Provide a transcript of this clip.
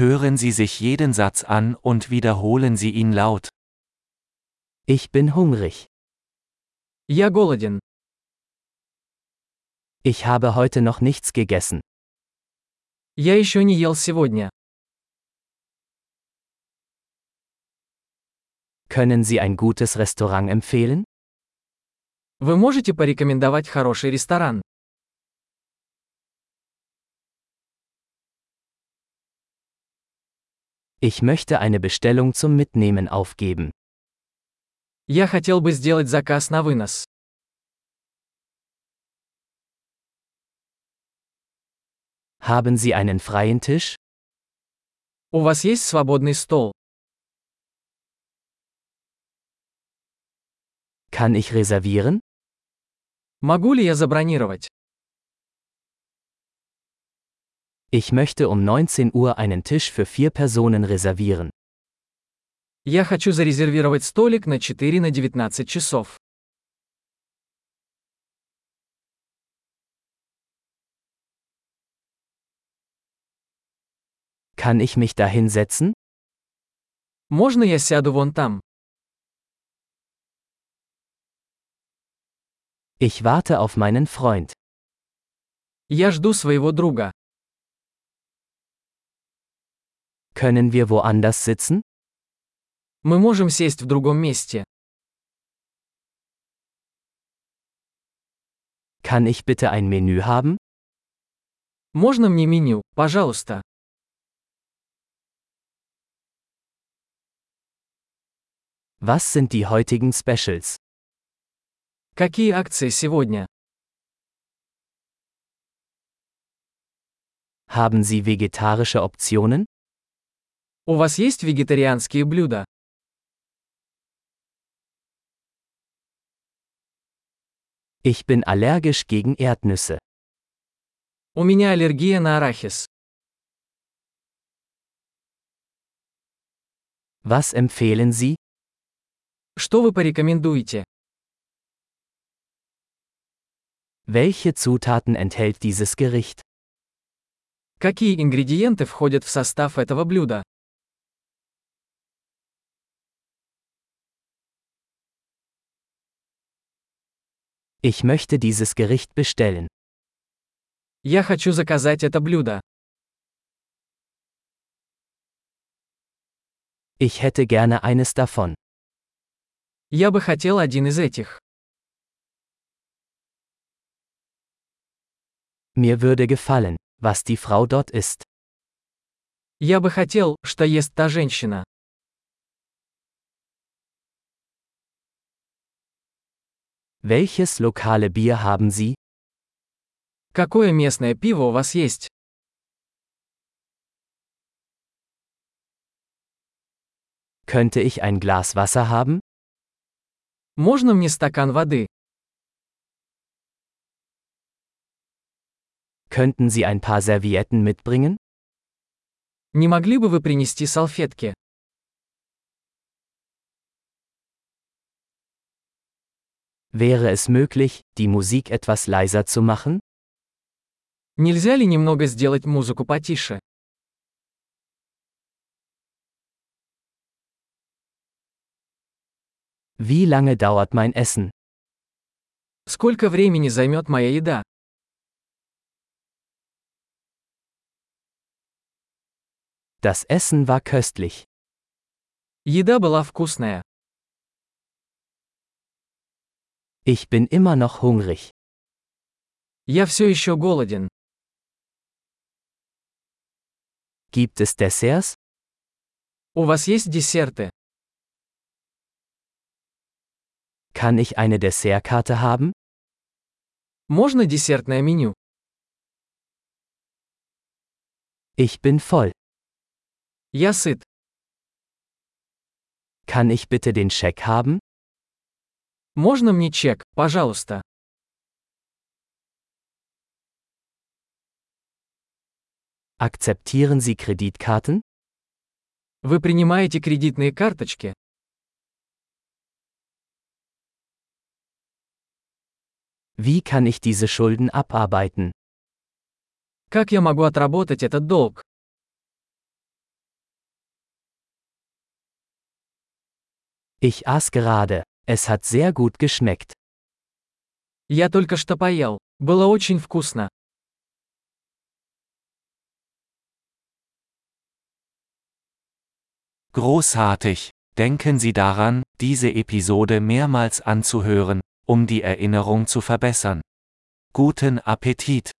Hören Sie sich jeden Satz an und wiederholen Sie ihn laut. Ich bin hungrig. Я голоден. Ich habe heute noch nichts gegessen. Я еще не ел сегодня. Können Sie ein gutes Restaurant empfehlen? Вы можете порекомендовать хороший ресторан? Ich möchte eine Bestellung zum Mitnehmen aufgeben. Я хотел бы сделать заказ на вынос. Haben Sie einen freien Tisch? У вас есть свободный стол? Kann ich reservieren? Могу ли я забронировать? Ich möchte um 19 Uhr einen Tisch für vier Personen reservieren. Я хочу зарезервировать столик на 4 на 19 часов. Kann ich mich da hinsetzen? Можно я сяду вон там? Ich warte auf meinen Freund. Я жду своего друга. Können wir woanders sitzen? Мы можем сесть в другом месте. Kann ich bitte ein Menü haben? Можно мне меню, пожалуйста? Was sind die heutigen Specials? Какие акции сегодня? Haben Sie vegetarische Optionen? У вас есть вегетарианские блюда? Ich bin allergisch gegen Erdnüsse. У меня аллергия на арахис. Was empfehlen Sie? Что вы порекомендуете? Welche Zutaten enthält dieses Gericht? Какие ингредиенты входят в состав этого блюда? Ich möchte dieses Gericht bestellen. Я хочу заказать это блюдо. Ich hätte gerne eines davon. Я бы хотел один из этих. Mir würde gefallen, was die Frau dort isst. Я бы хотел, что ест та женщина. Welches lokale Bier haben Sie? Какое местное пиво у вас есть? Könnte ich ein Glas Wasser haben? Можно мне стакан воды? Könnten Sie ein paar Servietten mitbringen? Не могли бы вы принести салфетки? Wäre es möglich, die Musik etwas leiser zu machen? Нельзя ли немного сделать музыку потише? Wie lange dauert mein Essen? Сколько времени займет моя еда? Das Essen war köstlich. Еда была вкусная. Ich bin immer noch hungrig. Я все еще голоден. Gibt es Desserts? У вас есть десерты? Kann ich eine Dessertkarte haben? Можно десертное меню? Ich bin voll. Я сыт. Kann ich bitte den Scheck haben? Можно мне чек, пожалуйста? Akzeptieren Sie Kreditkarten? Вы принимаете кредитные карточки? Wie kann ich diese Schulden abarbeiten? Как я могу отработать этот долг? Ich aß gerade. Es hat sehr gut geschmeckt. Я только что поел. Было очень вкусно. Großartig! Denken Sie daran, diese Episode mehrmals anzuhören, um die Erinnerung zu verbessern. Guten Appetit!